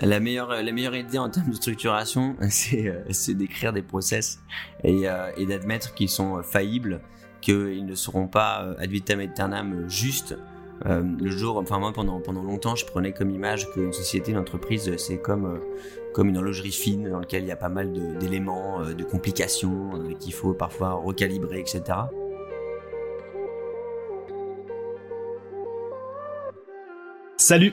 La meilleure, la meilleure idée en termes de structuration, c'est, c'est d'écrire des process et, et d'admettre qu'ils sont faillibles, qu'ils ne seront pas ad vitam aeternam justes. Euh, le jour, enfin moi pendant pendant longtemps, je prenais comme image qu'une société, une entreprise, c'est comme euh, comme une horlogerie fine dans laquelle il y a pas mal d'éléments, de, de, complications euh, qu'il faut parfois recalibrer, etc. Salut,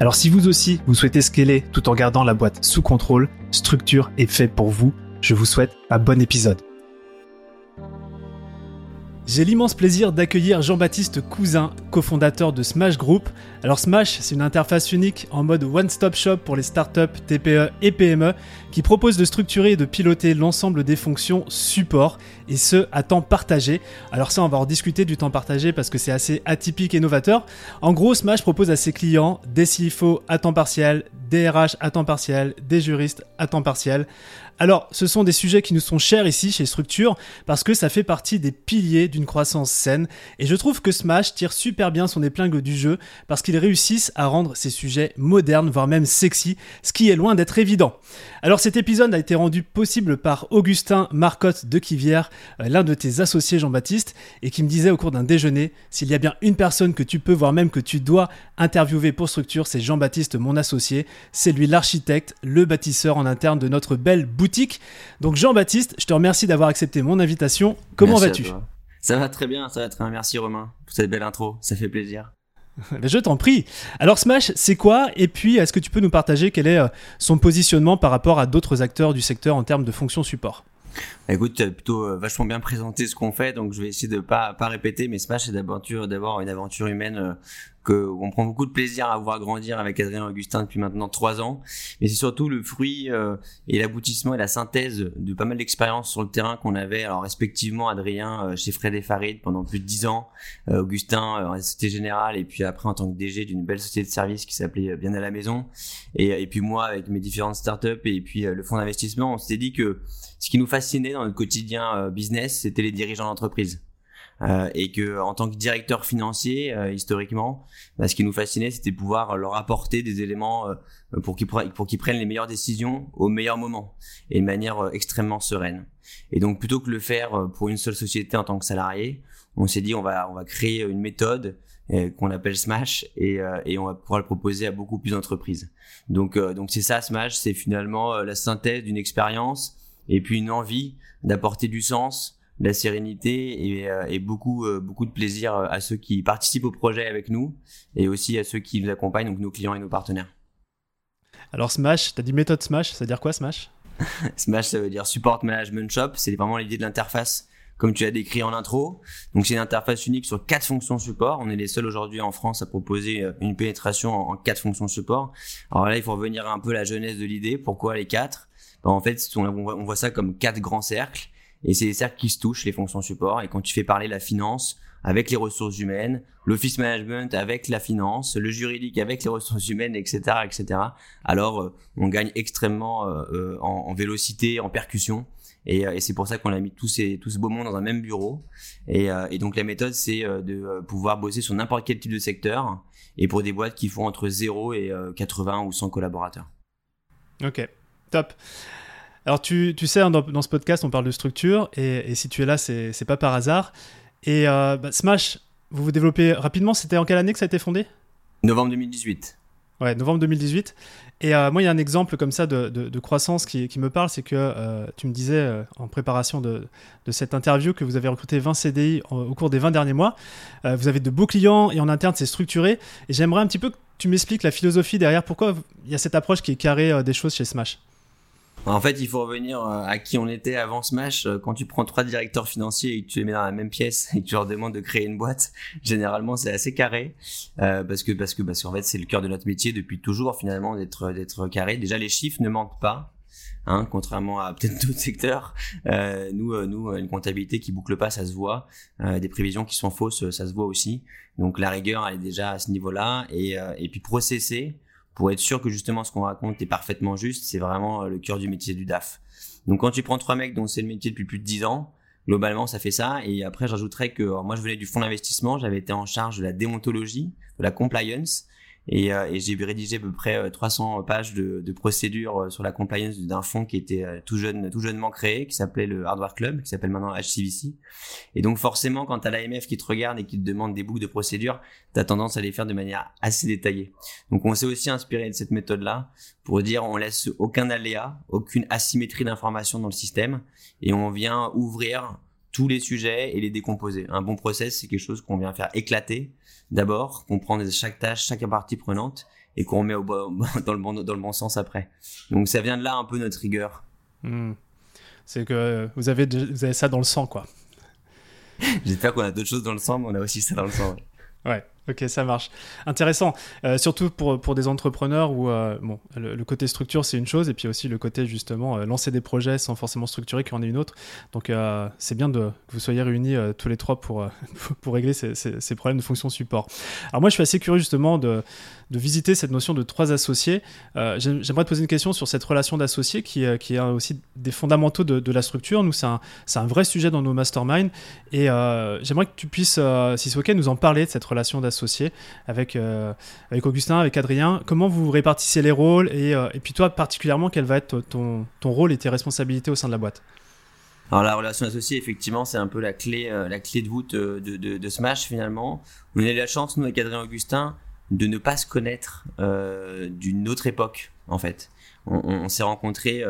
Alors si vous aussi, vous souhaitez scaler tout en gardant la boîte sous contrôle, Structure est fait pour vous. Je vous souhaite un bon épisode. J'ai l'immense plaisir d'accueillir Jean-Baptiste Cousin, cofondateur de Smash Group. Alors Smash, c'est une interface unique en mode one-stop shop pour les startups, TPE et PME qui propose de structurer et de piloter l'ensemble des fonctions support et ce à temps partagé. Alors ça, on va en discuter du temps partagé parce que c'est assez atypique et novateur. En gros, Smash propose à ses clients des CFO à temps partiel, des RH à temps partiel, des juristes à temps partiel. Alors, ce sont des sujets qui nous sont chers ici chez Structure parce que ça fait partie des piliers d'une croissance saine et je trouve que Smash tire super bien son épingle du jeu parce qu'ils réussissent à rendre ces sujets modernes, voire même sexy, ce qui est loin d'être évident. Alors cet épisode a été rendu possible par Augustin Marcotte de Kivière, euh, l'un de tes associés Jean-Baptiste, et qui me disait au cours d'un déjeuner, s'il y a bien une personne que tu peux, voire même que tu dois interviewer pour Structure, c'est Jean-Baptiste, mon associé. C'est lui l'architecte, le bâtisseur en interne de notre belle boutique donc Jean-Baptiste, je te remercie d'avoir accepté mon invitation. Comment vas-tu? Ça va très bien, ça va très bien. Merci Romain pour cette belle intro, ça fait plaisir. Ben, je t'en prie. Alors Smash, c'est quoi? Et puis, est-ce que tu peux nous partager quel est euh, son positionnement par rapport à d'autres acteurs du secteur en termes de fonction support? Écoute, tu as plutôt euh, vachement bien présenté ce qu'on fait, donc je vais essayer de pas pas répéter. Mais Smash, c'est d'abord une aventure humaine euh, on prend beaucoup de plaisir à voir grandir avec Adrien Augustin depuis maintenant trois ans. Mais c'est surtout le fruit euh, et l'aboutissement et la synthèse de pas mal d'expériences sur le terrain qu'on avait. Alors respectivement, Adrien chez Fred et Farid pendant plus de dix ans, Augustin en Société Générale et puis après en tant que DG d'une belle société de service qui s'appelait Bien à la maison. Et, puis moi avec mes différentes startups et puis le fonds d'investissement, on s'était dit que ce qui nous fascinait dans notre quotidien euh, business, c'était les dirigeants d'entreprise. Euh, et que en tant que directeur financier euh, historiquement bah, ce qui nous fascinait c'était pouvoir leur apporter des éléments pour qu'ils pour qu'ils prennent les meilleures décisions au meilleur moment et de manière extrêmement sereine. Et donc plutôt que le faire pour une seule société en tant que salarié on s'est dit on va créer une méthode qu'on appelle Smash et, et on va pouvoir le proposer à beaucoup plus d'entreprises. Donc donc c'est ça Smash c'est finalement la synthèse d'une expérience et puis une envie d'apporter du sens, la sérénité et, euh, beaucoup euh, beaucoup de plaisir à ceux qui participent au projet avec nous et aussi à ceux qui nous accompagnent, donc nos clients et nos partenaires. Alors Smash, tu as dit méthode Smash, ça veut dire quoi Smash? Smash, ça veut dire Support Management Shop, c'est vraiment l'idée de l'interface comme tu as décrit en intro. Donc c'est une interface unique sur quatre fonctions support. On est les seuls aujourd'hui en France à proposer euh, une pénétration en quatre fonctions support. Alors là, il faut revenir un peu à la jeunesse de l'idée. Pourquoi les quatre? Bah, en fait, on voit ça comme quatre grands cercles. Et c'est des cercles qui se touchent, les fonctions support. Et quand tu fais parler la finance avec les ressources humaines, l'office management avec la finance, le juridique avec les ressources humaines, etc., etc. Alors, euh, on gagne extrêmement euh, euh, en, vélocité, en percussion. Et, c'est pour ça qu'on a mis tous ces, tout ce beau monde dans un même bureau. Et, et donc, la méthode, c'est de pouvoir bosser sur n'importe quel type de secteur et pour des boîtes qui font entre 0 et 80 ou 100 collaborateurs. Ok. Top. Alors, tu, tu sais, hein, dans, ce podcast, on parle de structure, et, si tu es là, c'est pas par hasard. Et euh, bah, Smash, vous vous développez rapidement, c'était en quelle année que ça a été fondé? Novembre 2018. Ouais, novembre 2018. Et euh, moi, il y a un exemple comme ça de, de, croissance qui, qui, me parle, c'est que euh, tu me disais en préparation de, de, cette interview que vous avez recruté 20 CDI au cours des 20 derniers mois. vous avez de beaux clients et en interne, c'est structuré. Et j'aimerais un petit peu que tu m'expliques la philosophie derrière, pourquoi il y a cette approche qui est carrée des choses chez Smash? En fait, il faut revenir euh, à qui on était avant Smash. Euh, quand tu prends trois directeurs financiers et que tu les mets dans la même pièce et que tu leur demandes de créer une boîte, généralement c'est assez carré euh, parce que parce que parce qu'en fait c'est le cœur de notre métier depuis toujours finalement d'être d'être carré. Déjà les chiffres ne mentent pas. Hein, contrairement à peut-être d'autres secteurs, nous, nous, une comptabilité qui boucle pas, ça se voit. des prévisions qui sont fausses, ça se voit aussi. Donc la rigueur, elle est déjà à ce niveau-là. Et, et puis processer pour être sûr que justement ce qu'on raconte est parfaitement juste, c'est vraiment le cœur du métier du DAF. Donc quand tu prends trois mecs dont c'est le métier depuis plus de dix ans, globalement ça fait ça. Et après j'ajouterais que moi je venais du fonds d'investissement, j'avais été en charge de la déontologie, de la compliance et, euh, et j'ai rédigé à peu près 300 euh, pages de, de procédures euh, sur la compliance d'un fonds qui était tout jeune, tout jeunement créé, qui s'appelait le Hardware Club, qui s'appelle maintenant HCVC. Et donc forcément, quand t'as l'AMF qui te regarde et qui te demande des boucles de procédures, t'as tendance à les faire de manière assez détaillée. Donc on s'est aussi inspiré de cette méthode-là pour dire on laisse aucun aléa, aucune asymétrie d'information dans le système et on vient ouvrir tous les sujets et les décomposer. Un bon process, c'est quelque chose qu'on vient faire éclater d'abord, qu'on prend chaque tâche, chaque partie prenante et qu'on met au dans, le bon, dans le bon sens après. Donc ça vient de là un peu notre rigueur. Hmm. C'est que vous avez, vous avez ça dans le sang, quoi. J'espère qu'on a d'autres choses dans le sang, mais on a aussi ça dans le sang. ouais. Ok, ça marche. Intéressant. Euh, surtout pour, pour des entrepreneurs où euh, bon, le, côté structure, c'est une chose, et puis aussi le côté justement euh, lancer des projets sans forcément structurer qui en est une autre. Donc c'est bien de, que vous soyez réunis tous les trois pour, pour régler ces, problèmes de fonction support. Alors moi, je suis assez curieux justement de, de visiter cette notion de trois associés. J'aimerais te poser une question sur cette relation d'associés qui, qui est aussi des fondamentaux de, de la structure. Nous, c'est un, un, vrai sujet dans nos masterminds, et j'aimerais que tu puisses, si c'est ok, nous en parler de cette relation d'associés associé avec, euh, avec Augustin, avec Adrien. Comment vous répartissez les rôles et, euh, puis toi particulièrement, quel va être ton, rôle et tes responsabilités au sein de la boîte? Alors la relation associée, effectivement, c'est un peu la clé, euh, la clé de voûte de, Smash finalement. On a eu la chance, nous, avec Adrien Augustin, de ne pas se connaître d'une autre époque, en fait. On s'est rencontrés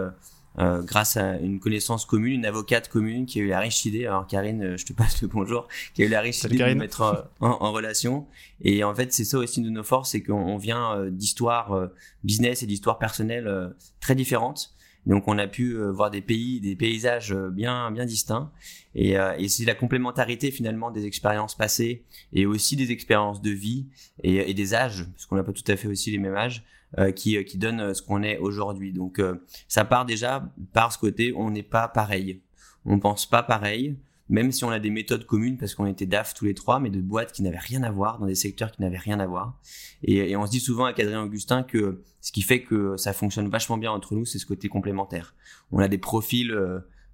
euh, grâce à une connaissance commune, une avocate commune qui a eu la riche idée, alors Karine, euh, je te passe le bonjour, qui a eu la riche idée de nous mettre euh, en, relation. Et en fait, c'est ça aussi de nos forces, c'est qu'on vient d'histoires business et d'histoires personnelles très différentes. Donc on a pu voir des pays, des paysages bien bien distincts, et, et c'est la complémentarité finalement des expériences passées et aussi des expériences de vie et, et des âges, parce qu'on n'a pas tout à fait aussi les mêmes âges, euh, qui, euh, qui donne euh, ce qu'on est aujourd'hui. Donc ça part déjà par ce côté, on n'est pas pareil. On pense pas pareil, même si on a des méthodes communes parce qu'on était DAF tous les trois, mais de boîtes qui n'avaient rien à voir, dans des secteurs qui n'avaient rien à voir. Et, et, on se dit souvent avec Adrien Augustin que ce qui fait que ça fonctionne vachement bien entre nous, c'est ce côté complémentaire. On a des profils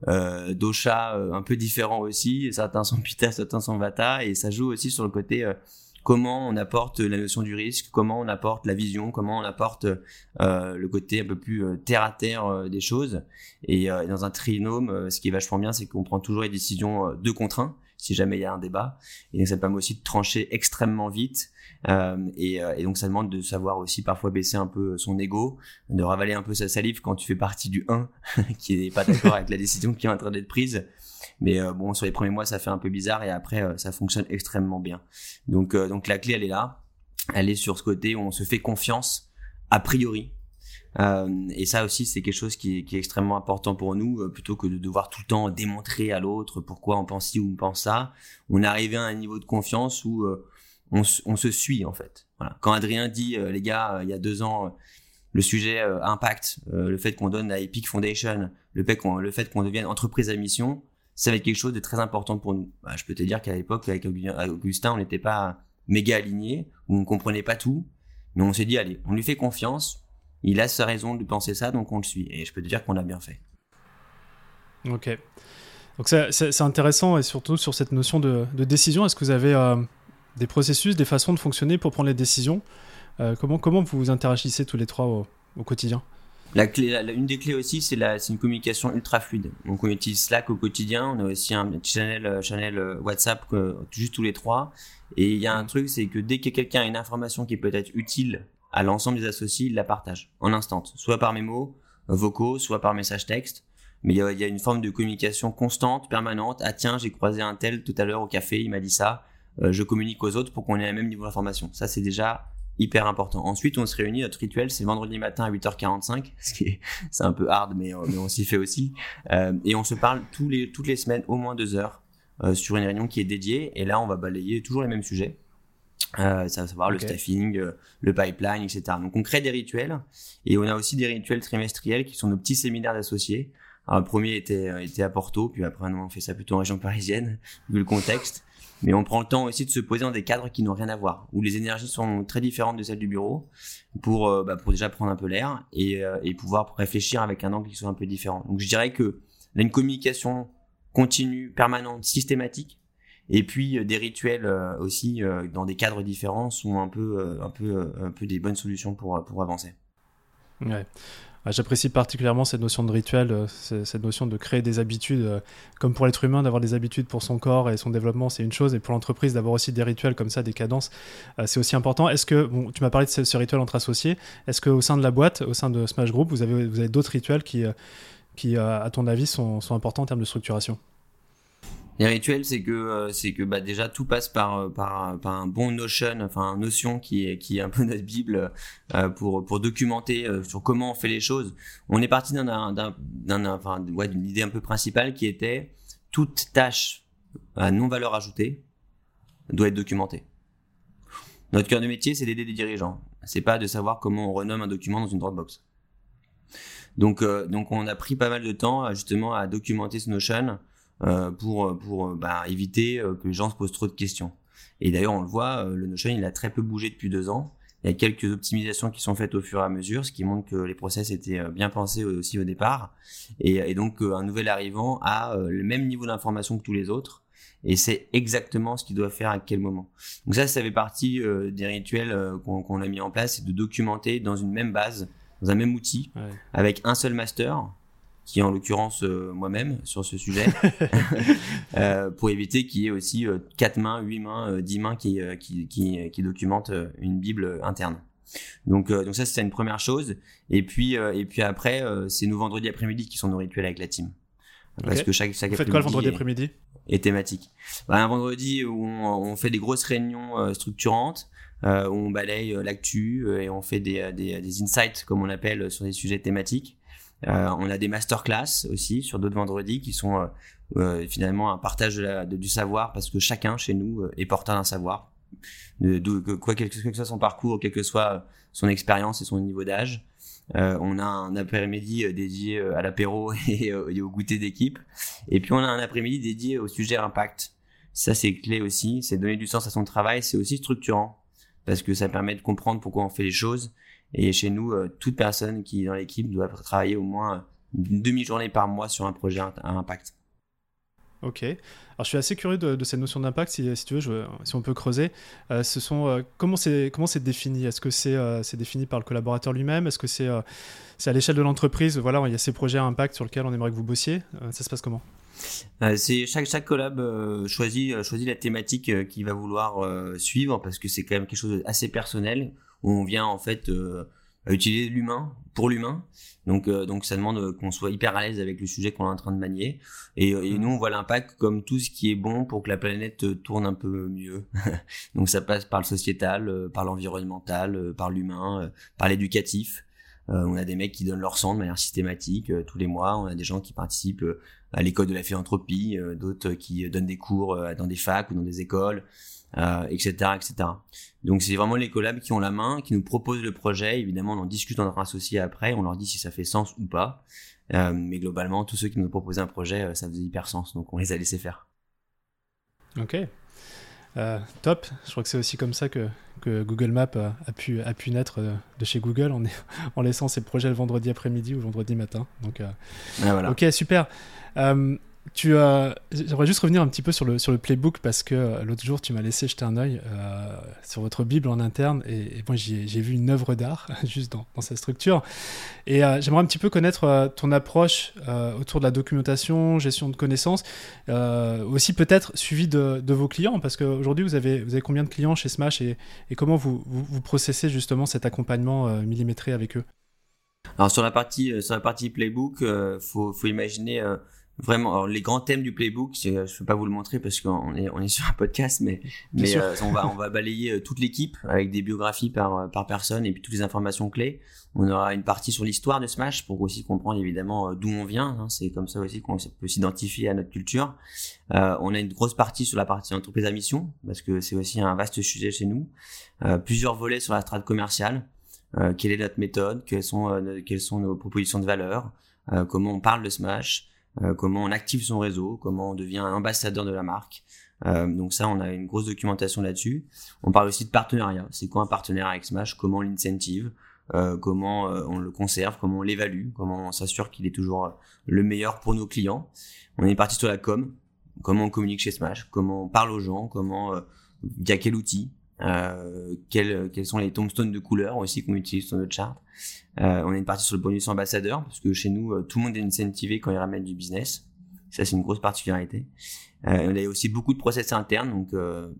euh, d'Ocha un peu différents aussi, certains sont Pita, certains sont Vata, et ça joue aussi sur le côté comment on apporte la notion du risque, comment on apporte la vision, comment on apporte euh, le côté un peu plus euh, terre à terre euh, des choses. Et dans un trinôme, ce qui est vachement bien, c'est qu'on prend toujours les décisions de contraint si jamais il y a un débat. Et donc ça permet aussi de trancher extrêmement vite. Et, et, donc ça demande de savoir aussi parfois baisser un peu son ego, de ravaler un peu sa salive quand tu fais partie du 1 qui n'est pas d'accord avec la décision qui est en train d'être prise mais euh, bon, sur les premiers mois, ça fait un peu bizarre et après, euh, ça fonctionne extrêmement bien. Donc, euh, donc la clé, elle est là. Elle est sur ce côté où on se fait confiance a priori. Et ça aussi, c'est quelque chose qui est, extrêmement important pour nous, plutôt que de devoir tout le temps démontrer à l'autre pourquoi on pense ci ou on pense ça. On est arrivé à un niveau de confiance où on, on, se suit en fait. Quand Adrien dit, les gars, il y a deux ans, le sujet impact, le fait qu'on donne à Epic Foundation, le fait qu'on devienne entreprise à mission, ça va être quelque chose de très important pour nous. Bah, je peux te dire qu'à l'époque, avec Augustin, on n'était pas méga alignés, ou on comprenait pas tout, mais on s'est dit, allez, on lui fait confiance, il a sa raison de penser ça, donc on le suit. Et je peux te dire qu'on a bien fait. Ok. Donc c'est intéressant, et surtout sur cette notion de, décision, est-ce que vous avez euh, des processus, des façons de fonctionner pour prendre les décisions? Euh, comment, comment vous interagissez tous les trois au quotidien? La clé, une des clés aussi, c'est une communication ultra fluide. Donc on utilise Slack au quotidien, on a aussi un channel, euh, channel WhatsApp juste tous les trois. Et il y a un truc, c'est que dès que quelqu'un a une information qui peut être utile à l'ensemble des associés, il la partage en instant, soit par mémo, vocaux, soit par message texte. Mais il y, a, une forme de communication constante, permanente. Ah tiens, j'ai croisé un tel tout à l'heure au café, il m'a dit ça. Euh, je communique aux autres pour qu'on ait le même niveau d'information. Ça, c'est déjà hyper important. Ensuite, on se réunit, notre rituel, c'est vendredi matin à 8h45, ce qui est, c'est un peu hard, mais, mais on s'y fait aussi. Euh, et on se parle tous les, toutes les semaines, au moins deux heures, euh, sur une réunion qui est dédiée. Et là, on va balayer toujours les mêmes sujets. Euh, ça va savoir le staffing, euh, le pipeline, etc. Donc on crée des rituels et on a aussi des rituels trimestriels qui sont nos petits séminaires d'associés. Alors, le premier était, euh, était à Porto, puis après on fait ça plutôt en région parisienne, vu le contexte. Mais on prend le temps aussi de se poser dans des cadres qui n'ont rien à voir, où les énergies sont très différentes de celles du bureau, pour, bah, pour déjà prendre un peu l'air et, et pouvoir réfléchir avec un angle qui soit un peu différent. Donc je dirais que a une communication continue, permanente, systématique, et puis euh, des rituels euh, aussi euh, dans des cadres différents sont un peu, un peu, un peu des bonnes solutions pour, pour avancer. Ouais. J'apprécie particulièrement cette notion de rituel, cette notion de créer des habitudes, comme pour l'être humain, d'avoir des habitudes pour son corps et son développement, c'est une chose, et pour l'entreprise, d'avoir aussi des rituels comme ça, des cadences, c'est aussi important. Est-ce que, bon, tu m'as parlé de ce, rituel entre associés, est-ce qu'au sein de la boîte, au sein de Smash Group, vous avez, vous avez d'autres rituels qui, qui à ton avis, sont, sont importants en termes de structuration? Les rituels, c'est que euh, c'est que bah déjà tout passe par euh, par, par un bon notion, enfin un notion qui est qui est un peu notre bible euh, pour pour documenter sur comment on fait les choses. On est parti d'une idée un peu principale qui était toute tâche à non valeur ajoutée doit être documentée. Notre cœur de métier, c'est d'aider des dirigeants. C'est pas de savoir comment on renomme un document dans une Dropbox. Donc donc on a pris pas mal de temps justement à documenter ce notion euh, pour, pour bah, éviter euh, que les gens se posent trop de questions. Et d'ailleurs, on le voit, euh, le Notion, il a très peu bougé depuis deux ans. Il y a quelques optimisations qui sont faites au fur et à mesure, ce qui montre que les process étaient bien pensés aussi au départ. Et, et donc, un nouvel arrivant a le même niveau d'information que tous les autres. Et c'est exactement ce qu'il doit faire à quel moment. Donc ça, ça fait partie des rituels qu'on a mis en place, c'est de documenter dans une même base, dans un même outil, avec un seul master, qui est en l'occurrence euh, moi-même sur ce sujet, euh, pour éviter qu'il y ait aussi euh, 4 mains, 8 mains, 10 mains qui, qui, qui, qui, documentent une Bible interne. Donc, donc ça, c'est une première chose. Et puis, et puis après, c'est nos vendredis après-midi qui sont nos rituels avec la team. Parce que chaque, chaque Vous faites quoi le vendredi après-midi est thématique. Bah, un vendredi où on, on, fait des grosses réunions structurantes, où on balaye l'actu et on fait des, des, des, insights, comme on appelle, sur des sujets thématiques. Euh, on a des masterclass aussi sur d'autres vendredis qui sont euh, euh, finalement un partage du savoir parce que chacun chez nous est porteur d'un savoir. De, quoi quel que soit son parcours, quelle que soit son expérience et son niveau d'âge. on a un après-midi dédié à l'apéro et, au goûter d'équipe. Et puis on a un après-midi dédié au sujet impact. Ça c'est clé aussi, c'est donner du sens à son travail, c'est aussi structurant parce que ça permet de comprendre pourquoi on fait les choses et chez nous, euh, toute personne qui est dans l'équipe doit travailler au moins une demi-journée par mois sur un projet à impact. Ok. Alors je suis assez curieux de, cette notion d'impact, si, tu veux, si on peut creuser. Euh, ce sont, euh, comment c'est défini? Est-ce que c'est c'est défini par le collaborateur lui-même? Est-ce que c'est c'est à l'échelle de l'entreprise? Voilà, il y a ces projets à impact sur lesquels on aimerait que vous bossiez. ça se passe comment? C'est chaque chaque collab choisit choisit la thématique qu'il va vouloir suivre parce que c'est quand même quelque chose d'assez personnel où on vient en fait euh, utiliser l'humain pour l'humain. Donc, euh, donc ça demande qu'on soit hyper à l'aise avec le sujet qu'on est en train de manier. Et, et, nous, on voit l'impact comme tout ce qui est bon pour que la planète tourne un peu mieux. donc ça passe par le sociétal, euh, par l'environnemental, par l'humain, par l'éducatif. on a des mecs qui donnent leur sang de manière systématique tous les mois. On a des gens qui participent à l'école de la philanthropie, d'autres qui donnent des cours dans des facs ou dans des écoles euh, etc. Donc c'est vraiment les collabs qui ont la main, qui nous proposent le projet. Évidemment, on en discute entre associés après, on leur dit si ça fait sens ou pas. Euh, mais globalement, tous ceux qui nous proposaient un projet, euh, ça faisait hyper sens, donc on les a laissés faire. Ok. top. Je crois que c'est aussi comme ça que, que Google Maps a, pu, a pu naître de chez Google en, en laissant ses projets le vendredi après-midi ou vendredi matin. Donc, ah, voilà. Ok, super. Tu J'aimerais juste revenir un petit peu sur le, sur le playbook parce que euh, l'autre jour, tu m'as laissé jeter un œil euh, sur votre Bible en interne et, moi, j'ai vu une œuvre d'art juste dans, dans, sa structure. Et euh, j'aimerais un petit peu connaître ton approche autour de la documentation, gestion de connaissances, aussi peut-être suivi de, de, vos clients parce qu'aujourd'hui, vous avez, vous avez combien de clients chez Smash et, et comment vous, vous, vous, processez justement cet accompagnement millimétré avec eux? Alors, sur la partie, sur la partie playbook, il faut, faut imaginer vraiment les grands thèmes du playbook je ne peux pas vous le montrer parce qu'on est on est sur un podcast mais mais euh, on va on va balayer euh, toute l'équipe avec des biographies par euh, par personne et puis toutes les informations clés. On aura une partie sur l'histoire de Smash pour aussi comprendre évidemment d'où on vient hein. c'est comme ça aussi qu'on peut s'identifier à notre culture. Euh, on a une grosse partie sur la partie entreprise à mission parce que c'est aussi un vaste sujet chez nous. Euh, plusieurs volets sur la strate commerciale. Quelle est notre méthode? Quelles sont quelles sont nos propositions de valeur? Comment on parle de Smash? Euh, comment on active son réseau, comment on devient un ambassadeur de la marque. Euh, donc ça, on a une grosse documentation là-dessus. On parle aussi de partenariat. C'est quoi un partenaire avec Smash? Comment on l'incentive? Euh, Comment on le conserve? Comment on l'évalue? Comment on s'assure qu'il est toujours le meilleur pour nos clients? On est parti sur la com. Comment on communique chez Smash? Comment on parle aux gens? Comment via quel outil? Quels, quels sont les tombstones de couleurs aussi qu'on utilise sur notre chart. Euh, on a une partie sur le bonus ambassadeur, parce que chez nous, euh, tout le monde est incentivé quand il ramène du business. Ça, c'est une grosse particularité. Euh, on a aussi beaucoup de process internes, donc euh,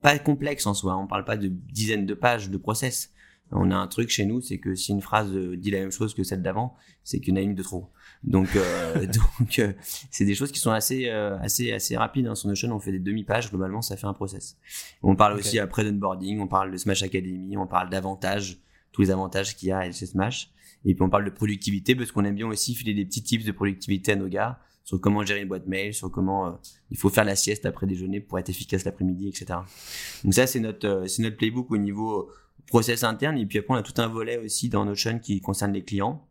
pas complexe en soi. On parle pas de dizaines de pages de process. On a un truc chez nous, c'est que si une phrase dit la même chose que celle d'avant, c'est qu'il y en a une de trop. Donc, euh, donc euh, c'est des choses qui sont assez, euh, assez, assez rapides. Hein. Sur Notion, on fait des demi-pages. Globalement, ça fait un process. On parle aussi après d'onboarding, on parle de Smash Academy, on parle d'avantages, tous les avantages qu'il y a chez Smash. Et puis on parle de productivité parce qu'on aime bien aussi filer des petits tips de productivité à nos gars sur comment gérer une boîte mail, sur comment il faut faire la sieste après déjeuner pour être efficace l'après-midi, etc. Donc ça, c'est notre, c'est notre playbook au niveau process interne. Et puis après, on a tout un volet aussi dans Notion qui concerne les clients.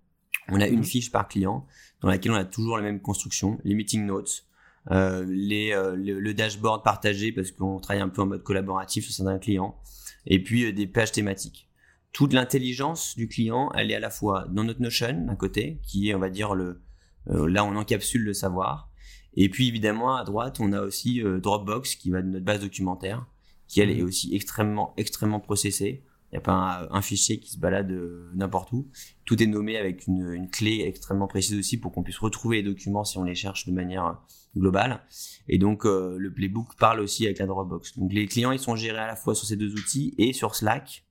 On a une mhm. fiche par client dans laquelle on a toujours la même construction, les meeting notes, euh, les, euh, le, dashboard partagé parce qu'on travaille un peu en mode collaboratif sur certains clients, et puis euh, des pages thématiques. Toute l'intelligence du client, elle est à la fois dans notre Notion d'un côté, qui est, on va dire, le là on encapsule le savoir, et puis évidemment à droite on a aussi Dropbox qui va de notre base documentaire, qui elle mhm. est aussi extrêmement extrêmement processée n'y a pas un, fichier qui se balade euh, n'importe où. Tout est nommé avec une, une clé extrêmement précise aussi pour qu'on puisse retrouver les documents si on les cherche de manière euh, globale. Et donc euh, le playbook parle aussi avec la Dropbox. Donc les clients ils sont gérés à la fois sur ces deux outils et sur Slack,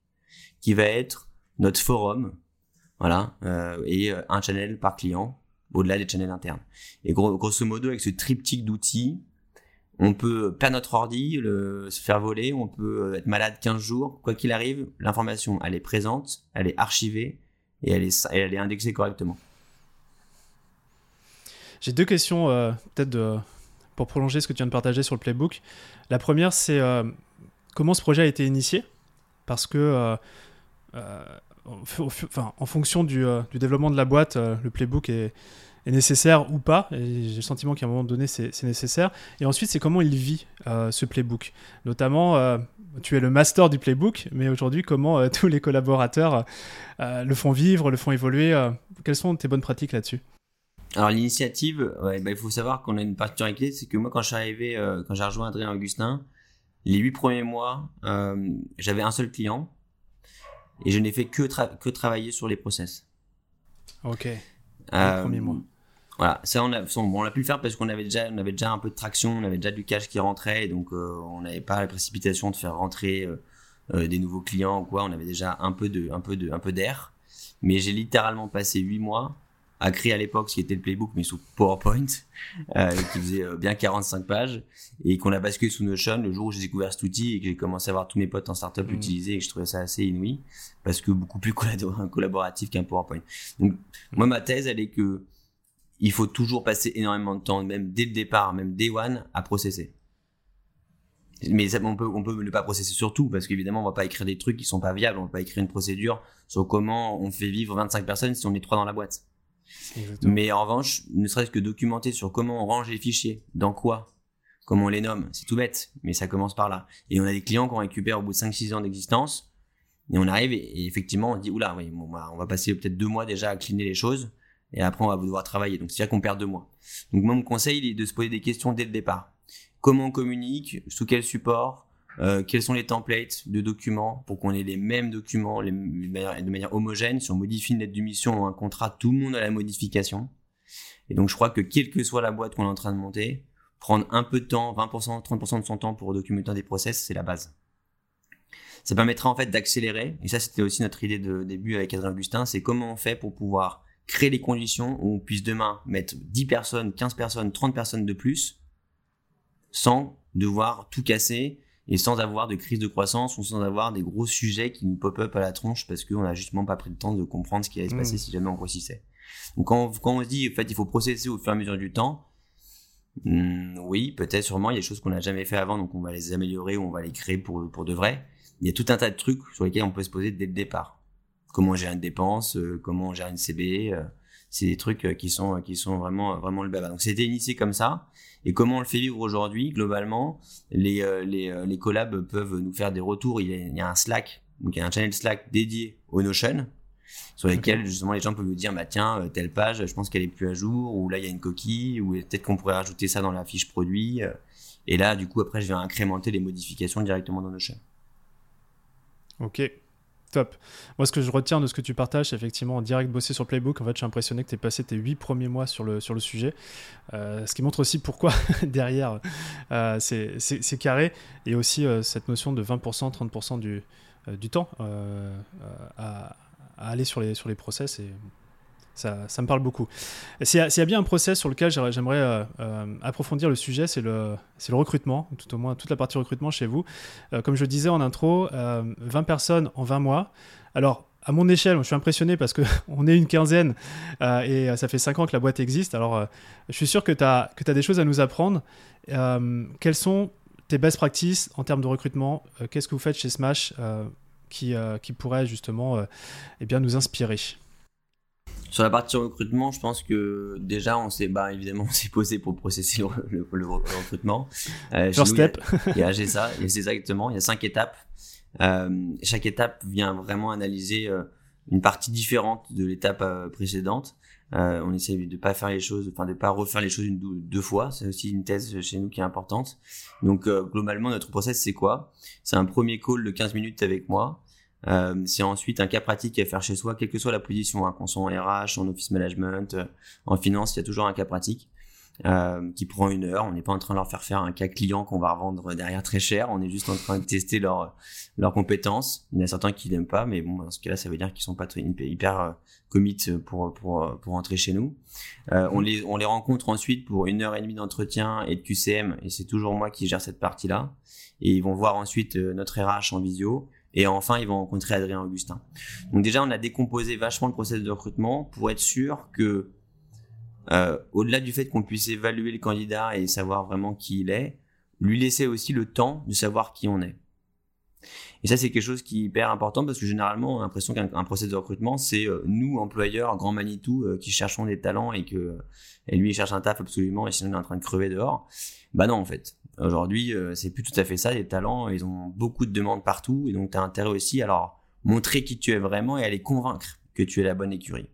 qui va être notre forum, voilà, euh, et un channel par client au-delà des channels internes. Et grosso modo avec ce triptyque d'outils, on peut perdre notre ordi, se faire voler, on peut être malade 15 jours. Quoi qu'il arrive, l'information, elle est présente, elle est archivée et elle est, indexée correctement. J'ai deux questions, euh, peut-être pour prolonger ce que tu viens de partager sur le playbook. La première, c'est euh, comment ce projet a été initié? Parce que, euh, en fonction du, développement de la boîte, le playbook est est nécessaire ou pas. J'ai le sentiment qu'à un moment donné, c'est nécessaire. Et ensuite, c'est comment il vit euh, ce playbook. Notamment, euh, tu es le master du playbook, mais aujourd'hui, comment euh, tous les collaborateurs le font vivre, le font évoluer. quelles sont tes bonnes pratiques là-dessus? Alors l'initiative, ouais, bah, il faut savoir qu'on a une particularité, c'est que moi quand je suis arrivé, quand j'ai rejoint Adrien Augustin, les huit premiers mois, j'avais un seul client et je n'ai fait que, que travailler sur les process. Ok. Les premiers mois. Voilà, ça on a, on a pu le faire parce qu'on avait déjà, on avait déjà un peu de traction, on avait déjà du cash qui rentrait, donc euh, on n'avait pas la précipitation de faire rentrer euh, euh, des nouveaux clients ou quoi. On avait déjà un peu de, un peu de, un peu d'air. Mais j'ai littéralement passé huit mois à créer à l'époque ce qui était le playbook, mais sous PowerPoint, qui faisait bien 45 pages, et qu'on a basculé sous Notion le jour où j'ai découvert cet outil et que j'ai commencé à voir tous mes potes en startup mmh. l'utiliser et que je trouvais ça assez inouï, parce que beaucoup plus collaboratif qu'un PowerPoint. Donc, moi, ma thèse, elle est que il faut toujours passer énormément de temps, même dès le départ, même day one, à processer. Mais ça, on peut, on peut ne pas processer sur tout, parce qu'évidemment, on va pas écrire des trucs qui sont pas viables. On va pas écrire une procédure sur comment on fait vivre 25 personnes si on est trois dans la boîte. Mais en revanche, ne serait-ce que documenter sur comment on range les fichiers, dans quoi, comment on les nomme, c'est tout bête, mais ça commence par là. Et on a des clients qu'on récupère au bout de 5-6 ans d'existence, et on arrive et, effectivement on dit, oula, oui, bah, on va passer peut-être deux mois déjà à cleaner les choses, et après on va devoir travailler. Donc c'est-à-dire qu'on perd deux mois. Donc mon conseil est de se poser des questions dès le départ. Comment on communique Sous quel support euh, Quels sont les templates de documents pour qu'on ait les mêmes documents les, de manière homogène Si on modifie une lettre de mission ou un contrat, tout le monde a la modification. Et donc je crois que quelle que soit la boîte qu'on est en train de monter, prendre un peu de temps, 20%, 30% de son temps pour documenter des process, c'est la base. Ça permettra en fait d'accélérer, et ça c'était aussi notre idée de début avec Adrien Augustin, c'est comment on fait pour pouvoir créer les conditions où on puisse demain mettre 10 personnes, 15 personnes, 30 personnes de plus sans devoir tout casser et sans avoir de crise de croissance ou sans avoir des gros sujets qui nous pop-up à la tronche parce qu'on n'a justement pas pris le temps de comprendre ce qui allait se passer mmh. si jamais on grossissait. Donc quand, quand, on se dit en fait il faut processer au fur et à mesure du temps, hmm, oui peut-être sûrement il y a des choses qu'on n'a jamais fait avant donc on va les améliorer ou on va les créer pour, pour de vrai. Il y a tout un tas de trucs sur lesquels on peut se poser dès le départ. Comment gérer une dépense, euh, comment gérer une CB, euh, c'est des trucs euh, qui sont qui sont vraiment vraiment le baba. Donc c'était initié comme ça. Et comment on le fait vivre aujourd'hui Globalement, les les les collabs peuvent nous faire des retours. Il y a, il y a un Slack, donc il y a un channel Slack dédié au Notion sur lesquels justement les gens peuvent nous dire bah tiens euh, telle page je pense qu'elle est plus à jour ou là il y a une coquille ou peut-être qu'on pourrait rajouter ça dans la fiche produit euh. et là du coup après je vais incrémenter les modifications directement dans Notion. Ok, top. Moi, ce que je retiens de ce que tu partages, c'est effectivement en direct bosser sur Playbook. En fait, je suis impressionné que tu aies passé tes 8 premiers mois sur le, sur le sujet. Euh, ce qui montre aussi pourquoi derrière c'est carré. Et aussi cette notion de 20%, 30% du, du temps à, à aller sur les, sur les process et ça, me parle beaucoup. S'il y, a bien un process sur lequel j'aimerais euh, euh, approfondir le sujet, c'est le, recrutement, tout au moins toute la partie recrutement chez vous. Euh, comme je disais en intro, 20 personnes en 20 mois. Alors, à mon échelle, je suis impressionné parce qu'on est une quinzaine et ça fait 5 ans que la boîte existe. Alors, je suis sûr que tu as, des choses à nous apprendre. quelles sont tes best practices en termes de recrutement? Qu'est-ce que vous faites chez Smash qui, pourrait justement eh nous inspirer? Sur la partie recrutement, je pense que déjà, on s'est, bah, évidemment, on s'est posé pour processer le, recrutement. Euh, First step. Il y a, il ça, il y a exactement, il y a cinq étapes. chaque étape vient vraiment analyser une partie différente de l'étape précédente. on essaie de pas faire les choses, enfin de pas refaire les choses une, deux fois. C'est aussi une thèse chez nous qui est importante. Donc globalement, notre process c'est quoi? C'est un premier call de 15 minutes avec moi euh, c'est ensuite un cas pratique à faire chez soi, quelle que soit la position, hein, qu'on soit en RH, en office management, euh, en finance, il y a toujours un cas pratique euh, qui prend une heure. On n'est pas en train de leur faire faire un cas client qu'on va revendre derrière très cher. On est juste en train de tester leurs leurs compétences. Il y en a certains qui l'aiment pas, mais bon, dans ce cas-là, ça veut dire qu'ils sont pas hyper euh, commit pour pour pour entrer chez nous. Euh, on les on les rencontre ensuite pour une heure et demie d'entretien et de QCM, et c'est toujours moi qui gère cette partie-là. Et ils vont voir ensuite notre RH en visio et enfin, ils vont rencontrer Adrien Augustin. Donc déjà, on a décomposé vachement le processus de recrutement pour être sûr que, euh, au-delà du fait qu'on puisse évaluer le candidat et savoir vraiment qui il est, lui laisser aussi le temps de savoir qui on est. Et ça, c'est quelque chose qui est hyper important parce que généralement, on a l'impression qu'un processus de recrutement, c'est euh, nous, employeurs, grand Manitou, euh, qui cherchons des talents et que et lui, il cherche un taf absolument et sinon, il est en train de crever dehors. Bah non, en fait. Aujourd'hui, euh, c'est plus tout à fait ça. Les talents, ils ont beaucoup de demandes partout. Et donc, tu as intérêt aussi à leur montrer qui tu es vraiment et à les convaincre que tu es la bonne écurie.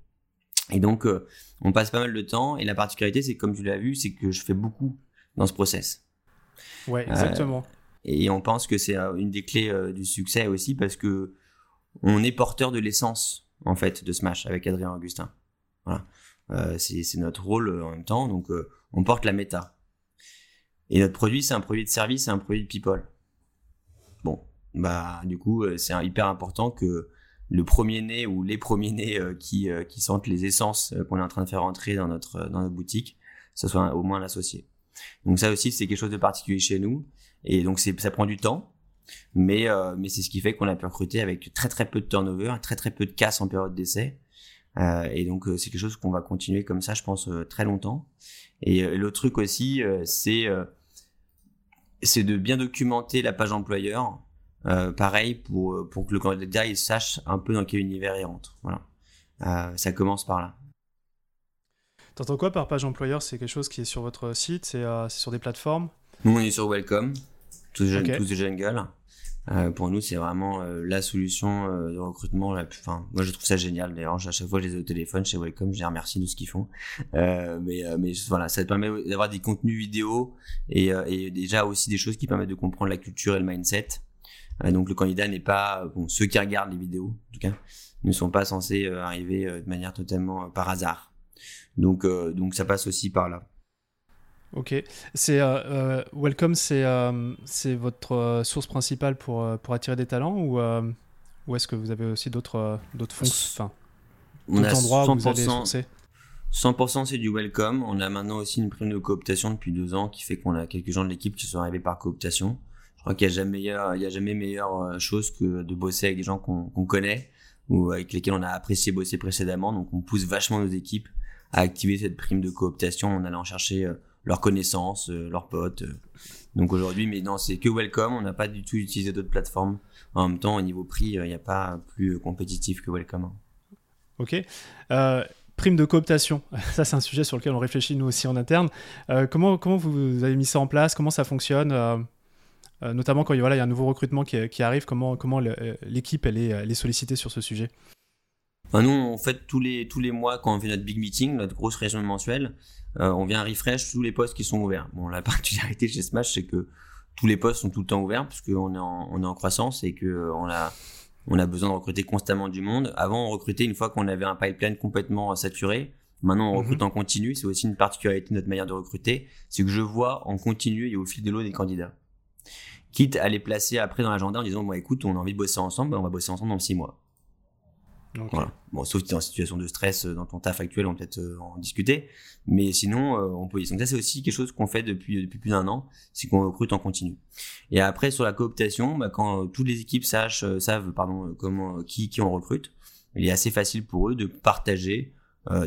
Et donc, euh, on passe pas mal de temps. Et la particularité, c'est comme tu l'as vu, c'est que je fais beaucoup dans ce process. Ouais, exactement. Euh, et on pense que c'est une des clés du succès aussi parce que on est porteur de l'essence, en fait, de Smash avec Adrien Augustin. Voilà. c'est notre rôle en même temps. Donc, on porte la méta. Et notre produit, c'est un produit de service, c'est un produit de people. Bon, bah du coup, euh, c'est hyper important que le premier né ou les premiers nés euh, qui, euh, qui sentent les essences qu'on est en train de faire entrer dans notre, dans notre boutique, ce soit au moins l'associé. Donc ça aussi, c'est quelque chose de particulier chez nous. Et donc ça prend du temps, mais, mais c'est ce qui fait qu'on a pu recruter avec très très peu de turnover, très très peu de casse en période d'essai. et donc c'est quelque chose qu'on va continuer comme ça, je pense, très longtemps. Et l'autre truc aussi, c'est c'est de bien documenter la page employeur. Euh, pareil pour euh, pour que le candidat il sache un peu dans quel univers il rentre. Voilà, euh, ça commence par là. T'entends quoi par page employeur? C'est quelque chose qui est sur votre site C'est sur des plateformes? Nous on est sur Welcome, tous des jeunes, tous jeunes gueules. Euh, pour nous, c'est vraiment euh, la solution euh, de recrutement. La plus, enfin, moi, je trouve ça génial. D'ailleurs, à chaque fois je les ai au téléphone chez Welcome, je les remercie de ce qu'ils font. mais, mais voilà, ça permet d'avoir des contenus vidéo et, et, déjà aussi des choses qui permettent de comprendre la culture et le mindset. donc, le candidat n'est pas, bon, ceux qui regardent les vidéos, en tout cas, ne sont pas censés arriver de manière totalement par hasard. Donc, donc, ça passe aussi par là. Ok. C'est euh, euh, Welcome, c'est euh, c'est votre source principale pour, pour attirer des talents ou, ou est-ce que vous avez aussi d'autres d'autres fonds on a endroit 100%, où vous allez 100% c'est du welcome. On a maintenant aussi une prime de cooptation depuis deux ans qui fait qu'on a quelques gens de l'équipe qui sont arrivés par cooptation. Je crois qu'il n'y a jamais meilleur, il y a jamais meilleure chose que de bosser avec des gens qu'on connaît ou avec lesquels on a apprécié bosser précédemment. Donc on pousse vachement nos équipes à activer cette prime de cooptation en allant chercher leurs connaissances, euh, leurs potes. Donc aujourd'hui, mais non, c'est que welcome. On n'a pas du tout utilisé d'autres plateformes. En même temps, au niveau prix, il n'y a pas plus compétitif que welcome. Ok. Euh, prime de cooptation, ça c'est un sujet sur lequel on réfléchit nous aussi en interne. Euh, comment, comment vous avez mis ça en place? Comment ça fonctionne euh, euh, Notamment quand il y a un nouveau recrutement qui, arrive, comment, comment l'équipe elle est sollicitée sur ce sujet? Ben nous, en fait, tous les, tous les mois, quand on fait notre big meeting, notre grosse réunion mensuelle, on vient refresh tous les postes qui sont ouverts. Bon, la particularité chez Smash, c'est que tous les postes sont tout le temps ouverts, parce qu'on est, en, on est en croissance et qu'on a on a besoin de recruter constamment du monde. Avant, on recrutait une fois qu'on avait un pipeline complètement saturé. Maintenant, on recrute mhm. en continu. C'est aussi une particularité de notre manière de recruter. C'est que je vois en continu et au fil de l'eau des candidats. Quitte à les placer après dans l'agenda en disant, bon, écoute, on a envie de bosser ensemble, ben, on va bosser ensemble dans six mois. Bon, sauf si tu es en situation de stress euh, dans ton taf actuel, on peut peut-être euh, en discuter. Mais sinon, euh, on peut. Donc ça, c'est aussi quelque chose qu'on fait depuis depuis plus d'un an, c'est qu'on recrute en continu. Et après, sur la cooptation, bah, quand toutes les équipes sachent, savent, pardon, comment qui qui on recrute, il est assez facile pour eux de partager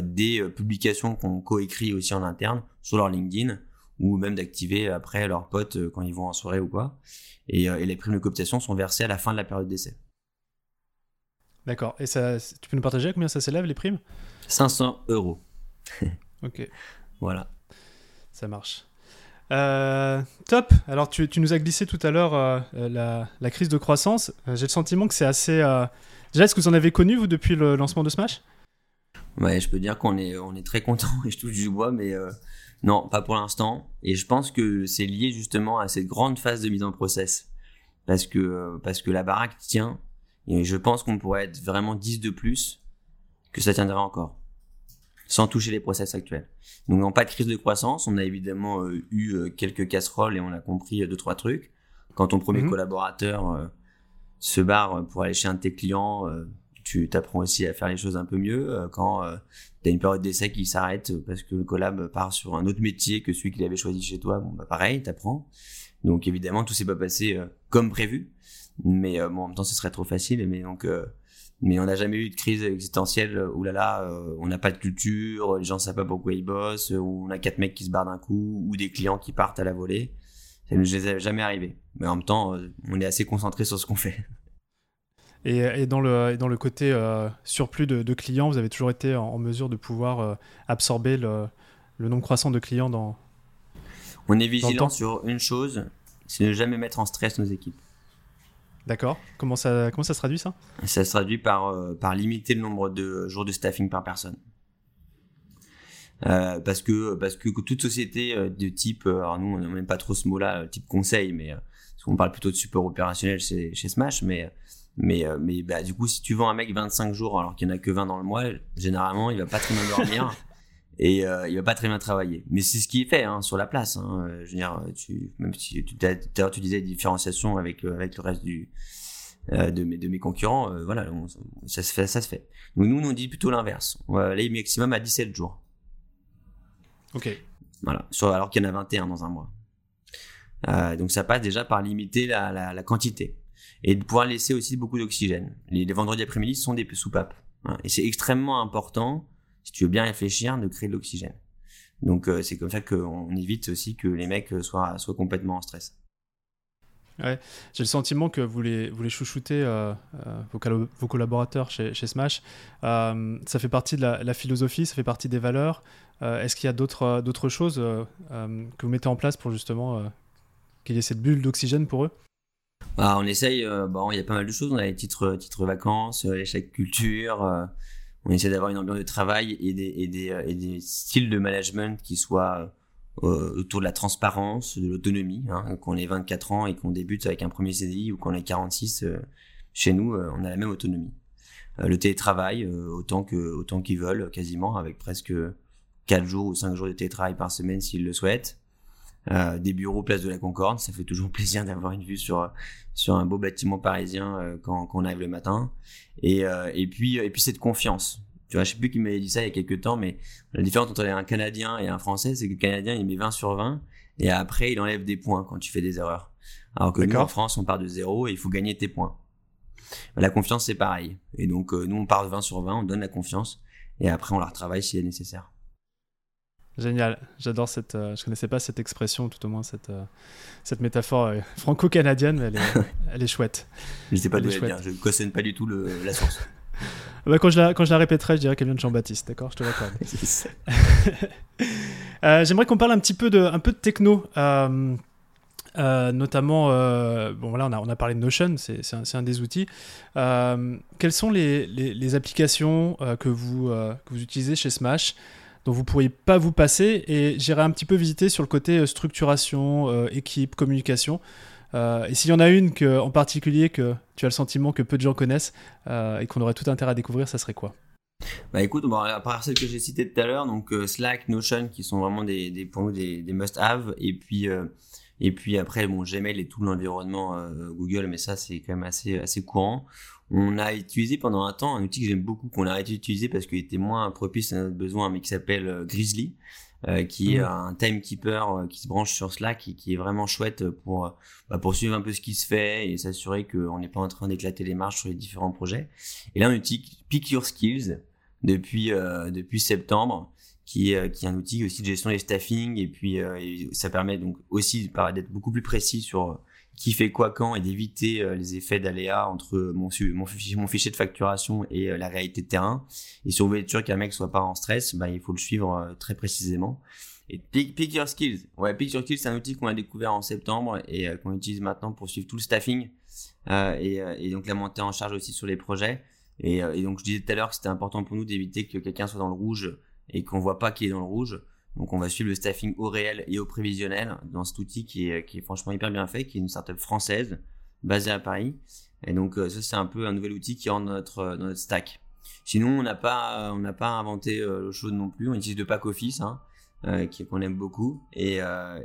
des publications qu'on coécrit aussi en interne sur leur LinkedIn ou même d'activer après leurs potes quand ils vont en soirée ou quoi. Et, et les primes de cooptation sont versées à la fin de la période d'essai. D'accord. Et ça, tu peux nous partager à combien ça s'élève les primes? 500 euros. ok. Voilà. Ça marche. Euh, top. Alors tu, tu, nous as glissé tout à l'heure euh, la, la, crise de croissance. Euh, j'ai le sentiment que c'est assez. Déjà, est-ce que vous en avez connu vous depuis le lancement de Smash? Ouais, je peux dire qu'on est on est très content et je touche du bois, mais non, pas pour l'instant. Et je pense que c'est lié justement à cette grande phase de mise en process, parce que parce que la baraque tient et je pense qu'on pourrait être vraiment 10 de plus, que ça tiendrait encore. Sans toucher les process actuels. Donc, en pas de crise de croissance, on a évidemment euh, eu euh, quelques casseroles et on a compris euh, deux, trois trucs. Quand ton premier mhm. collaborateur se barre pour aller chez un de tes clients, tu t'apprends aussi à faire les choses un peu mieux. quand tu as une période d'essai qui s'arrête parce que le collab part sur un autre métier que celui qu'il avait choisi chez toi, bon, bah pareil, t'apprends. Donc, évidemment, tout s'est pas passé comme prévu. Mais euh, bon, en même temps, ce serait trop facile. Mais donc, euh, mais on n'a jamais eu de crise existentielle où là là, euh, on n'a pas de culture, les gens ne savent pas pourquoi ils bossent, ou on a quatre mecs qui se barrent d'un coup, ou des clients qui partent à la volée. Ça ne nous est jamais arrivé. Mais en même temps, on est assez concentré sur ce qu'on fait. Et, et, dans, le, dans le côté surplus de, clients, vous avez toujours été en, mesure de pouvoir absorber le, le, nombre croissant de clients dans. On est vigilant sur une chose, c'est ne jamais mettre en stress nos équipes. D'accord. Comment ça, comment ça se traduit ça? Ça se traduit par, euh, par limiter le nombre de jours de staffing par personne. Euh, parce que parce que toute société euh, de type, alors nous on n'aime pas trop ce mot-là, type conseil, mais parce qu'on parle plutôt de support opérationnel chez, chez Smash, mais mais mais bah, du coup si tu vends un mec 25 jours alors qu'il n'y en a que 20 dans le mois, généralement il va pas très bien dormir. et euh, il va pas très bien travailler. Mais c'est ce qui est fait hein, sur la place. Hein. Je veux dire, tu, même si tu, tu disais différenciation avec euh, avec le reste du euh, de mes de mes concurrents, euh, voilà, ça se fait, ça se fait. Donc nous, on dit plutôt l'inverse. On va aller maximum à 17 jours. Ok. Voilà. Sur, alors qu'il y en a 21 dans un mois. Euh, donc ça passe déjà par limiter la, la, la, quantité et de pouvoir laisser aussi beaucoup d'oxygène. Les, les vendredis après-midi sont des soupapes. Hein. Et c'est extrêmement important si tu veux bien réfléchir, de créer de l'oxygène. Donc euh, c'est comme ça qu'on évite aussi que les mecs euh, soient, soient complètement en stress. Ouais, j'ai le sentiment que vous les, vous les chouchoutez, euh, vos, vos, collaborateurs chez, chez Smash. ça fait partie de la, philosophie, ça fait partie des valeurs. Est-ce qu'il y a d'autres, d'autres choses que vous mettez en place pour justement qu'il y ait cette bulle d'oxygène pour eux? Bah, On essaye, bon, il y a pas mal de choses. On a les titres, titres vacances, les chèques culture on essaie d'avoir une ambiance de travail et des, des styles de management qui soient euh, autour de la transparence, de l'autonomie. Hein, qu'on ait 24 ans et qu'on débute avec un premier CDI ou qu'on ait 46, euh, chez nous, euh, on a la même autonomie. Euh, le télétravail, autant que autant qu'ils veulent, quasiment, avec presque 4 jours ou 5 jours de télétravail par semaine s'ils le souhaitent. Euh, des bureaux place de la Concorde. Ça fait toujours plaisir d'avoir une vue sur sur un beau bâtiment parisien euh, quand, quand on arrive le matin. Et, euh, et puis et puis cette confiance. Tu vois, je sais plus qui m'avait dit ça il y a quelques temps, mais la différence entre un Canadien et un Français, c'est que le Canadien, il met 20 sur 20 et après, il enlève des points quand tu fais des erreurs. Alors que nous, en France, on part de zéro et il faut gagner tes points. La confiance, c'est pareil. Et donc, euh, nous, on part de 20 sur 20, on donne la confiance et après, on la retravaille si est nécessaire. Génial, j'adore cette. Euh, je connaissais pas cette expression, tout au moins cette, euh, cette métaphore euh, franco-canadienne, mais elle est, elle est chouette. Je sais pas d'où elle je ne cautionne pas du tout le, la source. bah, quand, je la, quand je la répéterai, je dirais qu'elle vient de Jean-Baptiste, d'accord Je te l'accorde. J'aimerais qu'on parle un petit peu de, un peu de techno. notamment, bon voilà, on a, on a parlé de Notion, c'est un, un, des outils. quelles sont les, les, les applications que, vous, que vous utilisez chez Smash? Dont vous pourriez pas vous passer. Et j'irai un petit peu visiter sur le côté euh, structuration, euh, équipe, communication. Euh, et s'il y en a une que, en particulier que tu as le sentiment que peu de gens connaissent et qu'on aurait tout intérêt à découvrir, ça serait quoi? Bah écoute, bon, à part celles que j'ai citées tout à l'heure, donc Slack, Notion, qui sont vraiment des, pour nous des, des must-have, et puis et puis après bon Gmail et tout l'environnement Google, mais ça c'est quand même assez assez courant. On a utilisé pendant un temps un outil que j'aime beaucoup, qu'on a arrêté d'utiliser parce qu'il était moins propice à notre besoin, mais qui s'appelle euh, Grizzly, euh, qui est mmh. un timekeeper euh, qui se branche sur Slack et qui est vraiment chouette pour, bah, pour suivre un peu ce qui se fait et s'assurer qu'on n'est pas en train d'éclater les marches sur les différents projets. Et là, on utilise Pick Your Skills depuis, depuis septembre, qui est, qui est un outil aussi de gestion des staffing et puis ça permet donc aussi d'être beaucoup plus précis sur qui fait quoi quand et d'éviter euh, les effets d'aléa entre mon, mon, fichier, mon fichier de facturation et euh, la réalité de terrain. Et si on veut être sûr qu'un mec soit pas en stress, bah, il faut le suivre euh, très précisément. Et Your Skills. Ouais, Pick Your Skills, c'est un outil qu'on a découvert en septembre et qu'on utilise maintenant pour suivre tout le staffing et, et, donc la montée en charge aussi sur les projets. Et, et donc je disais tout à l'heure que c'était important pour nous d'éviter que quelqu'un soit dans le rouge et qu'on voit pas qu'il est dans le rouge. Donc on va suivre le staffing au réel et au prévisionnel dans cet outil qui est, franchement hyper bien fait, qui est une startup française basée à Paris. Et donc euh, ça c'est un peu un nouvel outil qui rentre dans notre, euh, stack. Sinon on n'a pas n'a pas inventé euh, l'eau chaude non plus. On utilise de pack office, hein, euh, qu'on aime beaucoup. Et,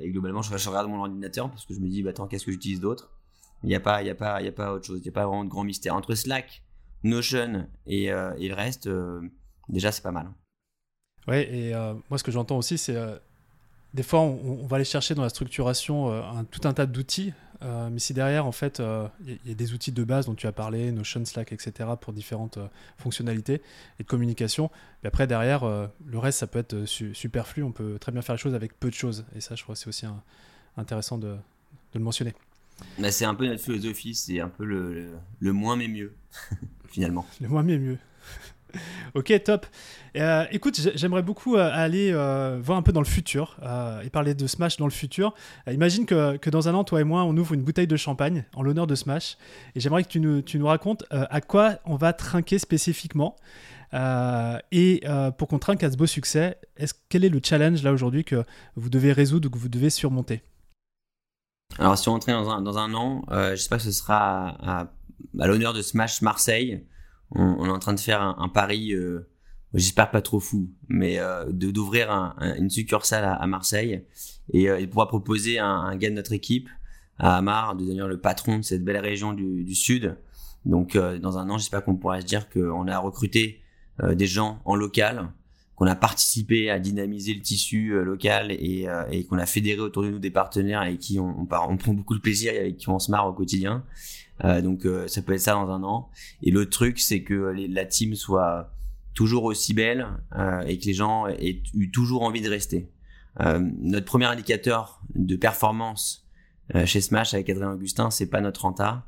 globalement je, regarde mon ordinateur parce que je me dis bah attends qu'est-ce que j'utilise d'autre? Il n'y a pas a pas a pas autre chose. Il n'y a pas vraiment de grand mystère entre Slack, Notion et, et le reste. déjà c'est pas mal. Ouais, et euh, moi, ce que j'entends aussi, c'est euh, des fois, on, va aller chercher dans la structuration euh, un, tout un tas d'outils, mais si derrière, en fait, il y, a des outils de base dont tu as parlé, Notion, Slack, etc., pour différentes fonctionnalités et de communication, mais après, derrière, le reste, ça peut être superflu. On peut très bien faire les choses avec peu de choses, et ça, je crois que c'est aussi intéressant de, de, le mentionner. Bah, c'est un peu notre philosophie, c'est un peu le, le, le moins mais mieux, finalement. Le moins mais mieux. ok, top. Euh, écoute, j'aimerais beaucoup euh, aller euh, voir un peu dans le futur et parler de Smash dans le futur. imagine que, dans un an, toi et moi, on ouvre une bouteille de champagne en l'honneur de Smash. Et j'aimerais que tu nous, racontes à quoi on va trinquer spécifiquement. et pour qu'on trinque à ce beau succès, quel est le challenge là aujourd'hui que vous devez résoudre ou que vous devez surmonter? Alors, si on rentre dans un, an, j'espère que ce sera à l'honneur de Smash Marseille on, est en train de faire un, pari, euh, j'espère pas trop fou, mais euh, d'ouvrir un, une succursale à, Marseille et, euh, et, pouvoir proposer un, un, gars de notre équipe à Amar de devenir le patron de cette belle région du, du Sud. Donc euh, dans un an, j'espère qu'on pourra se dire qu'on a recruté des gens en local, qu'on a participé à dynamiser le tissu local et, et qu'on a fédéré autour de nous des partenaires avec qui on, on, on prend beaucoup de plaisir et avec qui on se marre au quotidien. Euh, donc euh, ça peut être ça dans un an. Et l'autre truc, c'est que la team soit toujours aussi belle euh, et que les gens aient eu toujours envie de rester. notre premier indicateur de performance chez Smash avec Adrien Augustin, c'est pas notre renta,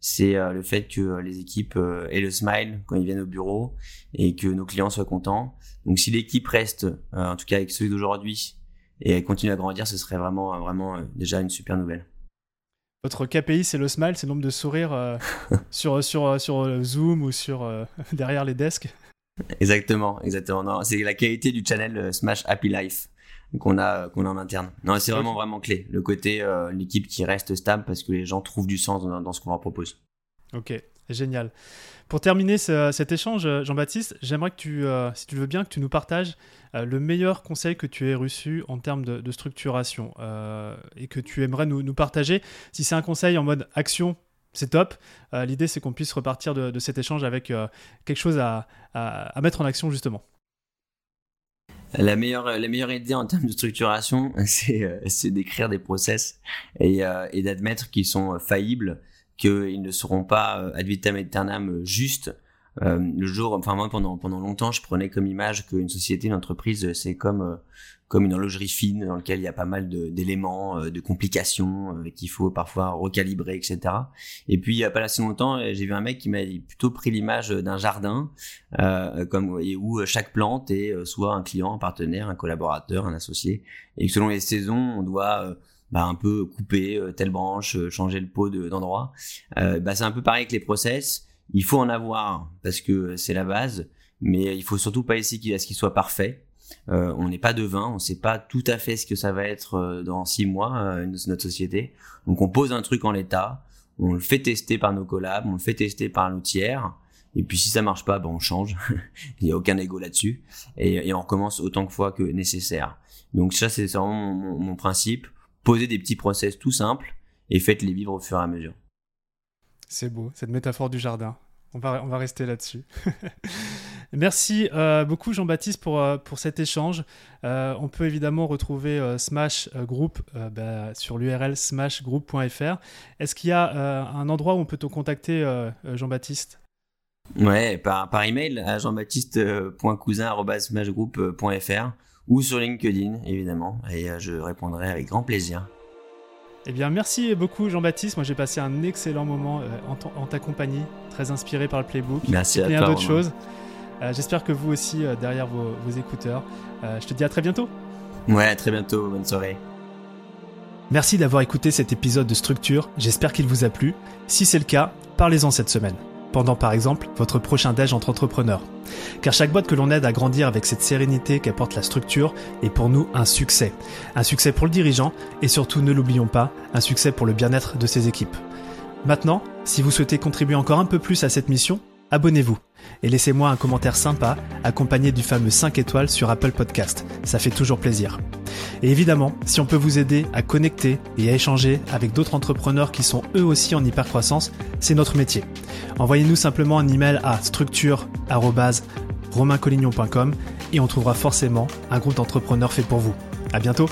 c'est le fait que les équipes aient le smile quand ils viennent au bureau et que nos clients soient contents. Donc si l'équipe reste, en tout cas avec ceux d'aujourd'hui, et continue à grandir, ce serait vraiment vraiment déjà une super nouvelle. Votre KPI, c'est le smile, c'est le nombre de sourires euh, sur, sur, sur Zoom ou sur euh, derrière les desks. Exactement, exactement. c'est la qualité du channel euh, Smash Happy Life qu'on a qu'on a en interne. Non, c'est vraiment vraiment clé. Le côté l'équipe qui reste stable parce que les gens trouvent du sens dans, dans ce qu'on leur propose. Ok, génial. Pour terminer cet échange, Jean-Baptiste, j'aimerais que tu, si tu le veux bien, que tu nous partages euh, le meilleur conseil que tu aies reçu en termes de, structuration euh, et que tu aimerais nous, partager. Si c'est un conseil en mode action, c'est top. L'idée, c'est qu'on puisse repartir de, cet échange avec quelque chose à, mettre en action, justement. La meilleure, la meilleure idée en termes de structuration, c'est d'écrire des process et, et d'admettre qu'ils sont faillibles, qu'ils ne seront pas ad vitam aeternam justes, euh, le jour, enfin moi pendant pendant longtemps, je prenais comme image qu'une société, une entreprise, c'est comme euh, comme une horlogerie fine dans laquelle il y a pas mal d'éléments, de, de, complications euh, qu'il faut parfois recalibrer, etc. Et puis il y a pas assez longtemps, j'ai vu un mec qui m'a plutôt pris l'image d'un jardin, euh, comme où chaque plante est soit un client, un partenaire, un collaborateur, un associé, et selon les saisons, on doit bah, un peu couper telle branche, changer le pot d'endroit. bah, c'est un peu pareil avec les process il faut en avoir parce que c'est la base, mais il faut surtout pas essayer à ce qu'il soit parfait. Euh, on n'est pas devin, on ne sait pas tout à fait ce que ça va être euh, dans six mois euh, notre société. Donc on pose un truc en l'état, on le fait tester par nos collabs, on le fait tester par un tiers. Et puis si ça marche pas, ben on change. Il n'y a aucun ego là-dessus. Et, on recommence autant de fois que nécessaire. Donc ça c'est vraiment mon, mon principe. Posez des petits process tout simples et faites-les vivre au fur et à mesure. C'est beau, cette métaphore du jardin. On va, rester là-dessus. Merci euh, beaucoup Jean-Baptiste pour, euh, cet échange. Euh, on peut évidemment retrouver Smash Group bah, sur l'URL smashgroup.fr. Est-ce qu'il y a un endroit où on peut te contacter Jean-Baptiste? Ouais, par, par email à jean-baptiste.cousin.smashgroup.fr ou sur LinkedIn évidemment et je répondrai avec grand plaisir. Eh bien, merci beaucoup Jean-Baptiste. Moi, j'ai passé un excellent moment euh, en, ta compagnie, très inspiré par le playbook. Merci à toi. d'autres choses. Euh, j'espère que vous aussi, euh, derrière vos, vos écouteurs. je te dis à très bientôt. Ouais, à très bientôt. Bonne soirée. Merci d'avoir écouté cet épisode de Structure. J'espère qu'il vous a plu. Si c'est le cas, parlez-en cette semaine pendant par exemple votre prochain déj entre entrepreneurs. Car chaque boîte que l'on aide à grandir avec cette sérénité qu'apporte la structure est pour nous un succès. Un succès pour le dirigeant et surtout, ne l'oublions pas, un succès pour le bien-être de ses équipes. Maintenant, si vous souhaitez contribuer encore un peu plus à cette mission, abonnez-vous et laissez-moi un commentaire sympa accompagné du fameux 5 étoiles sur Apple Podcast. Ça fait toujours plaisir. Et évidemment, si on peut vous aider à connecter et à échanger avec d'autres entrepreneurs qui sont eux aussi en hypercroissance, c'est notre métier. Envoyez-nous simplement un email à structure@romaincollignon.com et on trouvera forcément un groupe d'entrepreneurs fait pour vous. À bientôt.